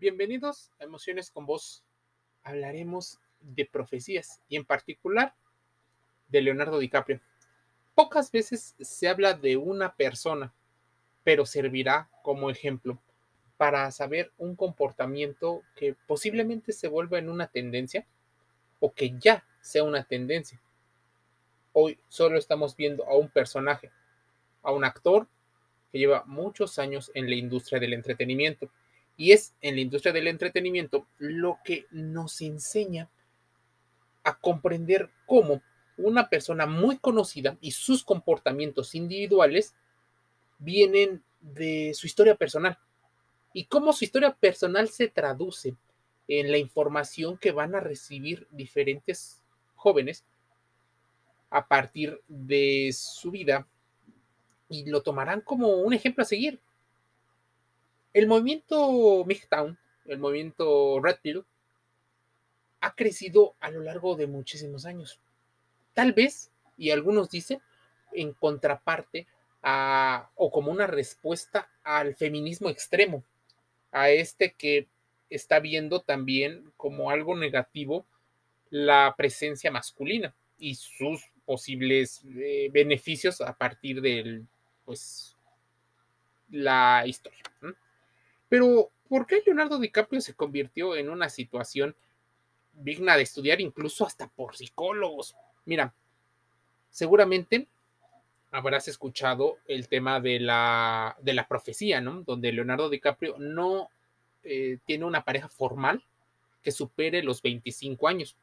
Bienvenidos a Emociones con Vos. Hablaremos de profecías y en particular de Leonardo DiCaprio. Pocas veces se habla de una persona, pero servirá como ejemplo para saber un comportamiento que posiblemente se vuelva en una tendencia o que ya sea una tendencia. Hoy solo estamos viendo a un personaje, a un actor que lleva muchos años en la industria del entretenimiento y es en la industria del entretenimiento lo que nos enseña a comprender cómo una persona muy conocida y sus comportamientos individuales vienen de su historia personal y cómo su historia personal se traduce en la información que van a recibir diferentes jóvenes a partir de su vida y lo tomarán como un ejemplo a seguir. El movimiento MGTOWN, el movimiento Red Pill, ha crecido a lo largo de muchísimos años. Tal vez, y algunos dicen, en contraparte a, o como una respuesta al feminismo extremo, a este que está viendo también como algo negativo la presencia masculina y sus posibles eh, beneficios a partir de pues la historia. Pero, ¿por qué Leonardo DiCaprio se convirtió en una situación digna de estudiar incluso hasta por psicólogos? Mira, seguramente habrás escuchado el tema de la, de la profecía, ¿no? Donde Leonardo DiCaprio no eh, tiene una pareja formal que supere los 25 años.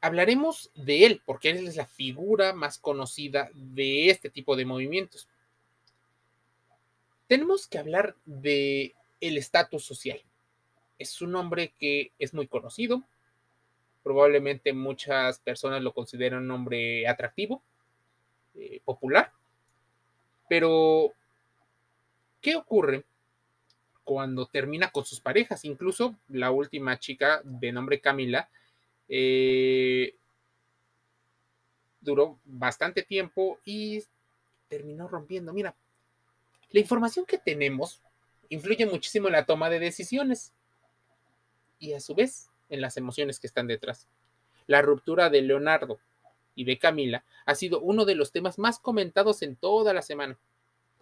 Hablaremos de él porque él es la figura más conocida de este tipo de movimientos tenemos que hablar de el estatus social. Es un hombre que es muy conocido. Probablemente muchas personas lo consideran un hombre atractivo, eh, popular. Pero, ¿qué ocurre cuando termina con sus parejas? Incluso la última chica de nombre Camila eh, duró bastante tiempo y terminó rompiendo. Mira, la información que tenemos influye muchísimo en la toma de decisiones y a su vez en las emociones que están detrás. La ruptura de Leonardo y de Camila ha sido uno de los temas más comentados en toda la semana.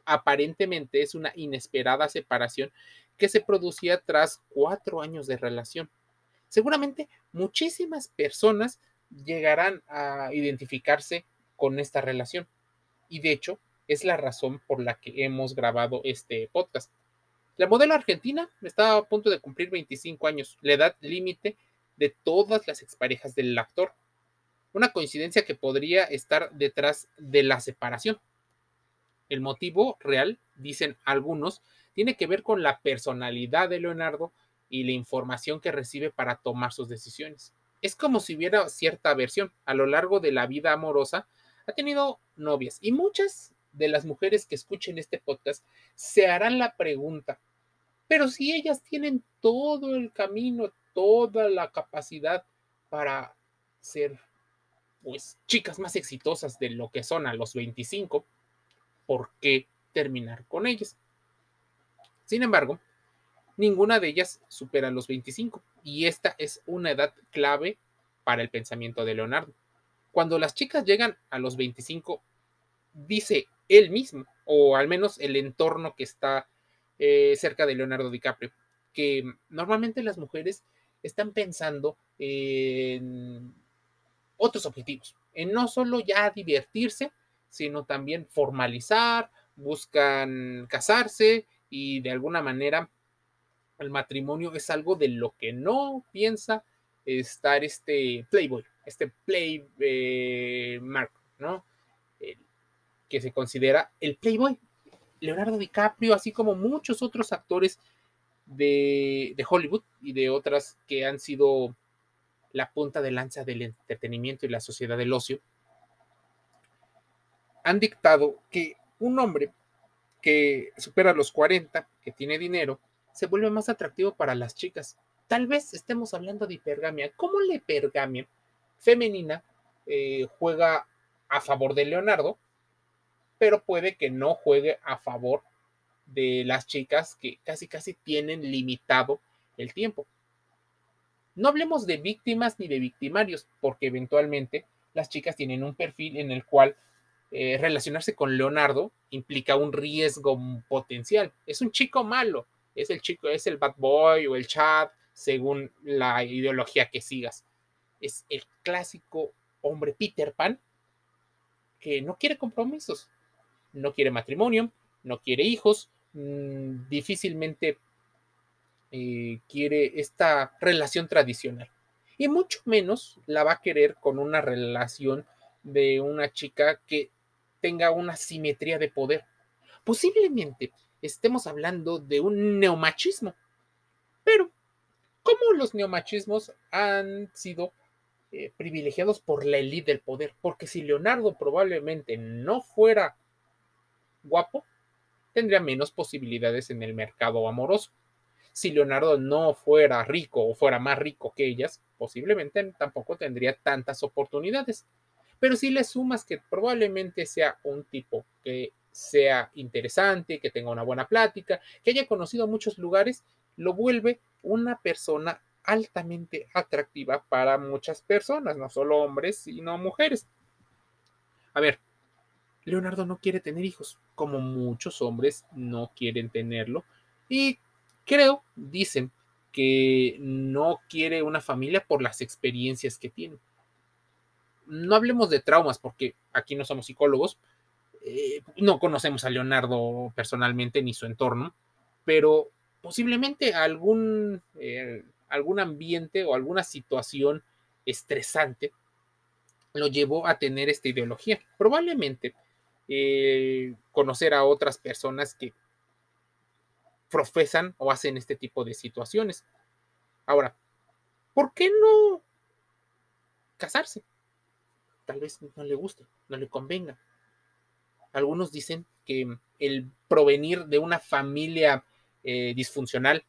Aparentemente es una inesperada separación que se producía tras cuatro años de relación. Seguramente muchísimas personas llegarán a identificarse con esta relación. Y de hecho, es la razón por la que hemos grabado este podcast. La modelo argentina está a punto de cumplir 25 años, la edad límite de todas las exparejas del actor. Una coincidencia que podría estar detrás de la separación. El motivo real, dicen algunos, tiene que ver con la personalidad de Leonardo y la información que recibe para tomar sus decisiones. Es como si hubiera cierta aversión. A lo largo de la vida amorosa ha tenido novias y muchas de las mujeres que escuchen este podcast se harán la pregunta, pero si ellas tienen todo el camino, toda la capacidad para ser, pues, chicas más exitosas de lo que son a los 25, ¿por qué terminar con ellas? Sin embargo, ninguna de ellas supera los 25 y esta es una edad clave para el pensamiento de Leonardo. Cuando las chicas llegan a los 25, dice él mismo, o al menos el entorno que está eh, cerca de Leonardo DiCaprio, que normalmente las mujeres están pensando en otros objetivos, en no solo ya divertirse, sino también formalizar, buscan casarse y de alguna manera el matrimonio es algo de lo que no piensa estar este Playboy, este Play eh, ¿no? Que se considera el Playboy. Leonardo DiCaprio, así como muchos otros actores de, Hollywood y de otras que han sido la punta de lanza del entretenimiento y la sociedad del ocio, han dictado que un hombre que supera los 40, que tiene dinero, se vuelve más atractivo para las chicas. Tal vez estemos hablando de hipergamia. ¿Cómo la hipergamia femenina eh, juega a favor de Leonardo? Pero puede que no juegue a favor de las chicas que casi casi tienen limitado el tiempo. No hablemos de víctimas ni de victimarios, porque eventualmente las chicas tienen un perfil en el cual eh, relacionarse con Leonardo implica un riesgo potencial. Es un chico malo, es el chico, es el bad boy o el chat, según la ideología que sigas. Es el clásico hombre Peter Pan que no quiere compromisos, no quiere matrimonio, no quiere hijos, mm, difícilmente eh, quiere esta relación tradicional. Y mucho menos la va a querer con una relación de una chica que tenga una simetría de poder. Posiblemente estemos hablando de un neomachismo, pero ¿cómo los neomachismos han sido eh, privilegiados por la élite del poder? Porque si Leonardo probablemente no fuera guapo, tendría menos posibilidades en el mercado amoroso. Si Leonardo no fuera rico o fuera más rico que ellas, posiblemente tampoco tendría tantas oportunidades. Pero si le sumas que probablemente sea un tipo que sea interesante, que tenga una buena plática, que haya conocido muchos lugares, lo vuelve una persona altamente atractiva para muchas personas, no solo hombres, sino mujeres. A ver, Leonardo no quiere tener hijos, como muchos hombres no quieren tenerlo, y creo, dicen, que no quiere una familia por las experiencias que tiene. No hablemos de traumas, porque aquí no somos psicólogos, eh, no conocemos a Leonardo personalmente ni su entorno, pero posiblemente algún, eh, algún ambiente o alguna situación estresante lo llevó a tener esta ideología. Probablemente eh, conocer a otras personas que profesan o hacen este tipo de situaciones. Ahora, ¿por qué no casarse? tal vez no le guste, no le convenga. Algunos dicen que el provenir de una familia eh, disfuncional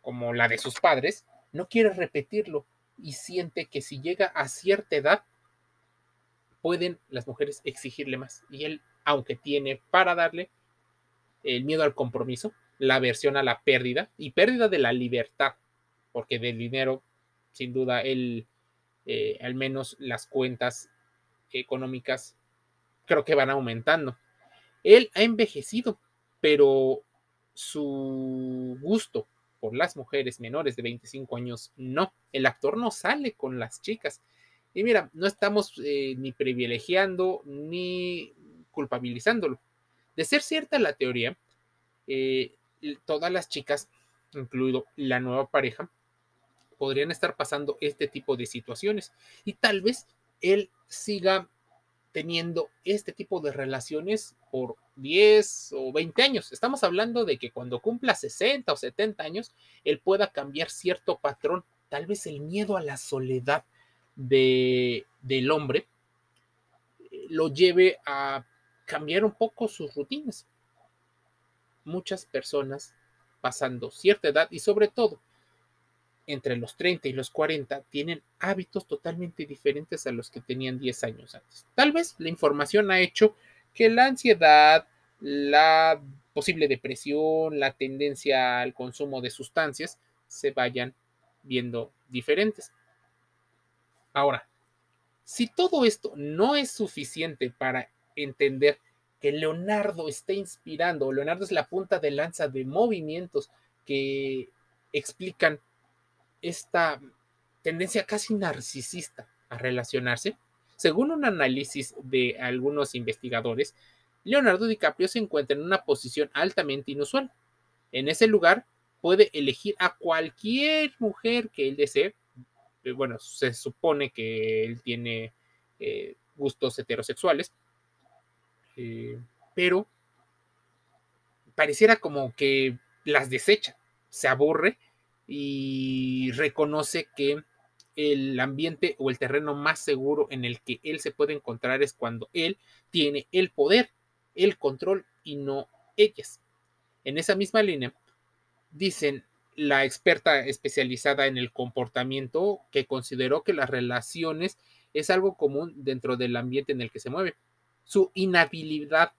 como la de sus padres, no quiere repetirlo y siente que si llega a cierta edad, pueden las mujeres exigirle más. Y él, aunque tiene para darle el miedo al compromiso, la aversión a la pérdida y pérdida de la libertad, porque del dinero, sin duda, él eh, al menos las cuentas económicas creo que van aumentando. Él ha envejecido, pero su gusto por las mujeres menores de 25 años no. El actor no sale con las chicas. Y mira, no estamos eh, ni privilegiando ni culpabilizándolo. De ser cierta la teoría, eh, todas las chicas, incluido la nueva pareja, podrían estar pasando este tipo de situaciones y tal vez él siga teniendo este tipo de relaciones por 10 o 20 años. Estamos hablando de que cuando cumpla 60 o 70 años, él pueda cambiar cierto patrón, tal vez el miedo a la soledad de, del hombre lo lleve a cambiar un poco sus rutinas. Muchas personas pasando cierta edad y sobre todo entre los 30 y los 40 tienen hábitos totalmente diferentes a los que tenían 10 años antes. Tal vez la información ha hecho que la ansiedad, la posible depresión, la tendencia al consumo de sustancias se vayan viendo diferentes. Ahora, si todo esto no es suficiente para entender que Leonardo está inspirando, Leonardo es la punta de lanza de movimientos que explican esta tendencia casi narcisista a relacionarse, según un análisis de algunos investigadores, Leonardo DiCaprio se encuentra en una posición altamente inusual. En ese lugar puede elegir a cualquier mujer que él desee. Eh, bueno, se supone que él tiene eh, gustos heterosexuales, eh, pero pareciera como que las desecha, se aburre y reconoce que el ambiente o el terreno más seguro en el que él se puede encontrar es cuando él tiene el poder, el control y no ellas. En esa misma línea, dicen la experta especializada en el comportamiento que consideró que las relaciones es algo común dentro del ambiente en el que se mueve. Su inhabilidad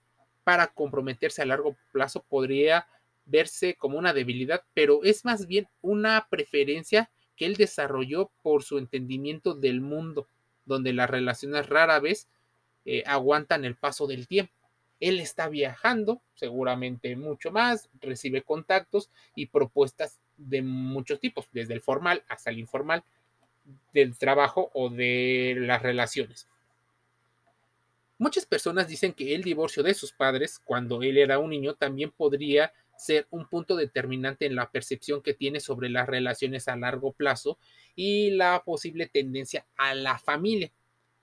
para comprometerse a largo plazo podría verse como una debilidad, pero es más bien una preferencia que él desarrolló por su entendimiento del mundo, donde las relaciones rara vez eh, aguantan el paso del tiempo. Él está viajando, seguramente mucho más, recibe contactos y propuestas de muchos tipos, desde el formal hasta el informal, del trabajo o de las relaciones. Muchas personas dicen que el divorcio de sus padres cuando él era un niño también podría ser un punto determinante en la percepción que tiene sobre las relaciones a largo plazo y la posible tendencia a la familia.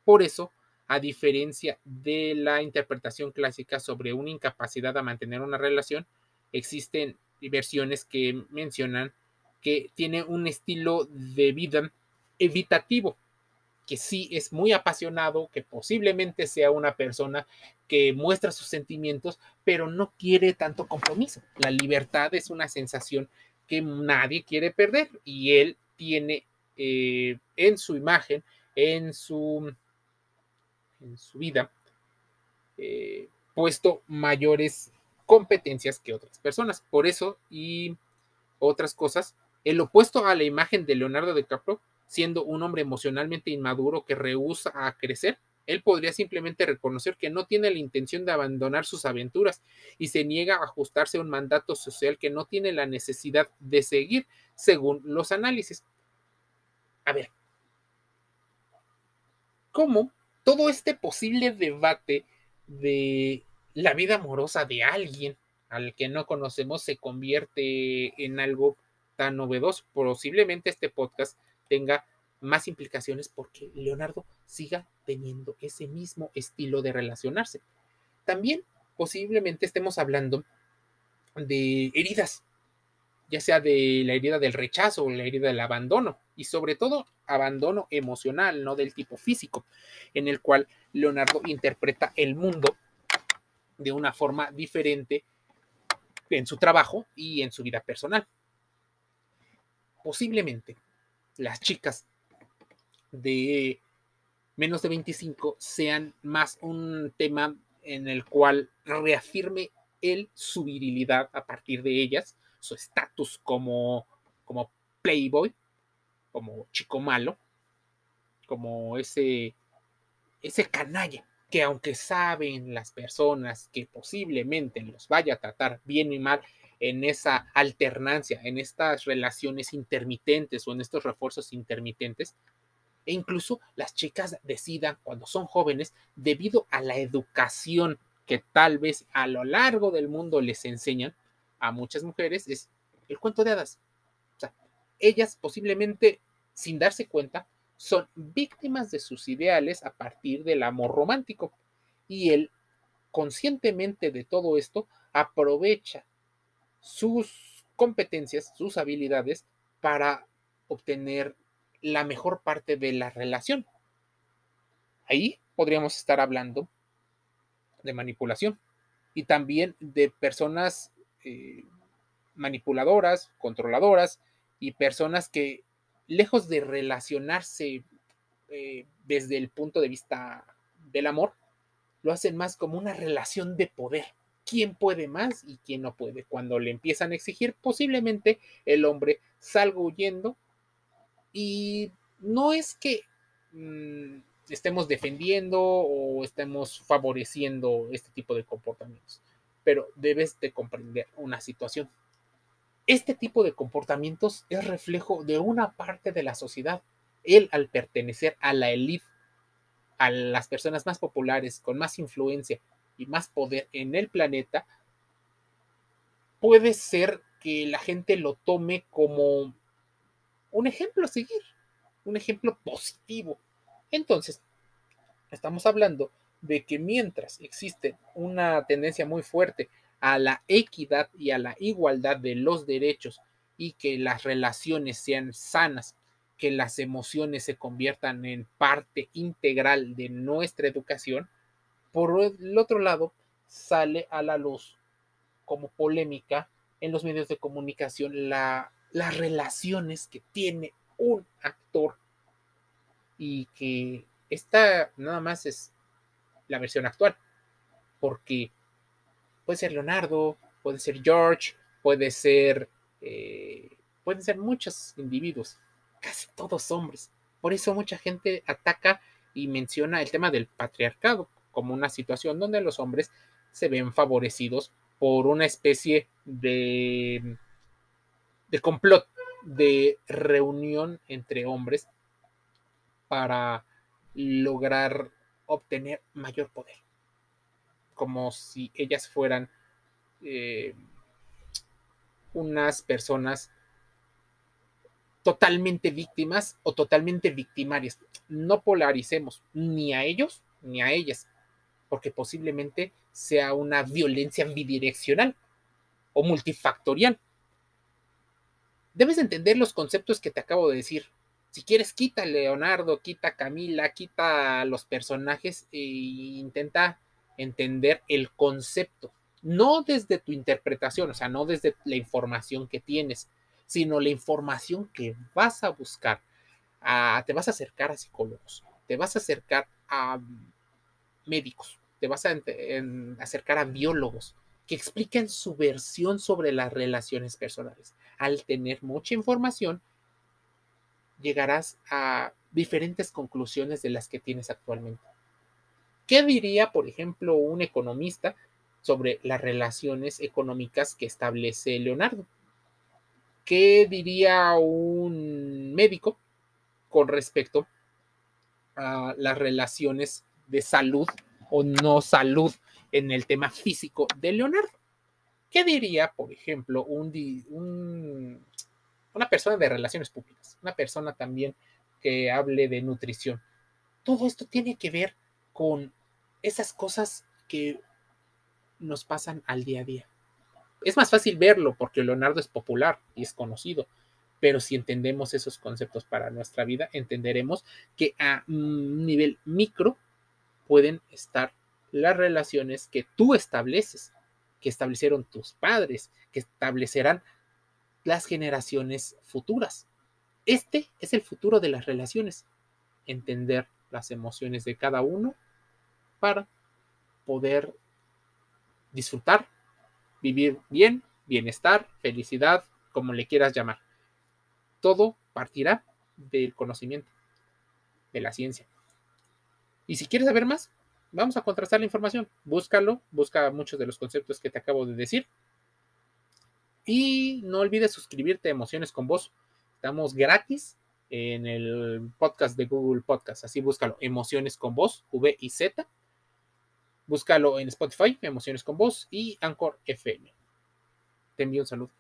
Por eso, a diferencia de la interpretación clásica sobre una incapacidad a mantener una relación, existen versiones que mencionan que tiene un estilo de vida evitativo, que sí es muy apasionado, que posiblemente sea una persona que muestra sus sentimientos, pero no quiere tanto compromiso. La libertad es una sensación que nadie quiere perder y él tiene eh, en su imagen, en su, en su vida, eh, puesto mayores competencias que otras personas. Por eso y otras cosas, el opuesto a la imagen de Leonardo DiCaprio, siendo un hombre emocionalmente inmaduro que rehúsa a crecer, él podría simplemente reconocer que no tiene la intención de abandonar sus aventuras y se niega a ajustarse a un mandato social que no tiene la necesidad de seguir, según los análisis. A ver, ¿cómo todo este posible debate de la vida amorosa de alguien al que no conocemos se convierte en algo tan novedoso. Posiblemente este podcast tenga más implicaciones porque Leonardo siga teniendo ese mismo estilo de relacionarse. También posiblemente estemos hablando de heridas, ya sea de la herida del rechazo o la herida del abandono, y sobre todo abandono emocional, no del tipo físico, en el cual Leonardo interpreta el mundo de una forma diferente en su trabajo y en su vida personal. Posiblemente las chicas de menos de 25 sean más un tema en el cual reafirme él su virilidad a partir de ellas, su estatus como, como playboy, como chico malo, como ese, ese canalla que aunque saben las personas que posiblemente los vaya a tratar bien y mal en esa alternancia, en estas relaciones intermitentes o en estos refuerzos intermitentes, e incluso las chicas decidan cuando son jóvenes, debido a la educación que tal vez a lo largo del mundo les enseñan a muchas mujeres, es el cuento de hadas. O sea, ellas posiblemente, sin darse cuenta, son víctimas de sus ideales a partir del amor romántico. Y él, conscientemente de todo esto, aprovecha sus competencias, sus habilidades para obtener la mejor parte de la relación. Ahí podríamos estar hablando de manipulación y también de personas eh, manipuladoras, controladoras y personas que lejos de relacionarse eh, desde el punto de vista del amor, lo hacen más como una relación de poder. ¿Quién puede más y quién no puede? Cuando le empiezan a exigir, posiblemente el hombre salga huyendo y no es que mm, estemos defendiendo o estemos favoreciendo este tipo de comportamientos, pero debes de comprender una situación. Este tipo de comportamientos es reflejo de una parte de la sociedad. Él, al pertenecer a la élite, a las personas más populares, con más influencia y más poder en el planeta, puede ser que la gente lo tome como un ejemplo a seguir, un ejemplo positivo. Entonces, estamos hablando de que mientras existe una tendencia muy fuerte a la equidad y a la igualdad de los derechos y que las relaciones sean sanas, que las emociones se conviertan en parte integral de nuestra educación, por el otro lado sale a la luz como polémica en los medios de comunicación la, las relaciones que tiene un actor y que esta nada más es la versión actual, porque puede ser Leonardo, puede ser George, puede ser, eh, pueden ser muchos individuos, casi todos hombres. Por eso mucha gente ataca y menciona el tema del patriarcado como una situación donde los hombres se ven favorecidos por una especie de, de complot, de reunión entre hombres para lograr obtener mayor poder, como si ellas fueran eh, unas personas totalmente víctimas o totalmente victimarias. No polaricemos ni a ellos ni a ellas, porque posiblemente sea una violencia bidireccional o multifactorial. Debes entender los conceptos que te acabo de decir. Si quieres, quita a Leonardo, quita a Camila, quita a los personajes e intenta entender el concepto. No desde tu interpretación, o sea, no desde la información que tienes, sino la información que vas a buscar. te vas a acercar a psicólogos, te vas a acercar a médicos, te vas a acercar a biólogos que expliquen su versión sobre las relaciones personales. Al tener mucha información, llegarás a diferentes conclusiones de las que tienes actualmente. ¿Qué diría, por ejemplo, un economista sobre las relaciones económicas que establece Leonardo? ¿Qué diría un médico con respecto a las relaciones de salud o no salud en el tema físico de Leonardo? ¿Qué diría, por ejemplo, un, una persona de relaciones públicas, una persona también que hable de nutrición? Todo esto tiene que ver con esas cosas que nos pasan al día a día es más fácil verlo porque Leonardo es popular y es conocido, pero si entendemos esos conceptos para nuestra vida, entenderemos que a nivel micro pueden estar las relaciones que tú estableces, que establecieron tus padres, que establecerán las generaciones futuras. Este es el futuro de las relaciones, entender las emociones de cada uno para poder disfrutar vivir bien, bienestar, felicidad, como le quieras llamar. Todo partirá del conocimiento, de la ciencia. Y si quieres saber más, vamos a contrastar la información. Búscalo, busca muchos de los conceptos que te acabo de decir. Y no olvides suscribirte a Emociones con Voz. Estamos gratis en el podcast de Google Podcast. Así búscalo, Emociones con Voz, V y Z. Búscalo en Spotify, Emociones con Voz y Anchor FM. Te envío un saludo.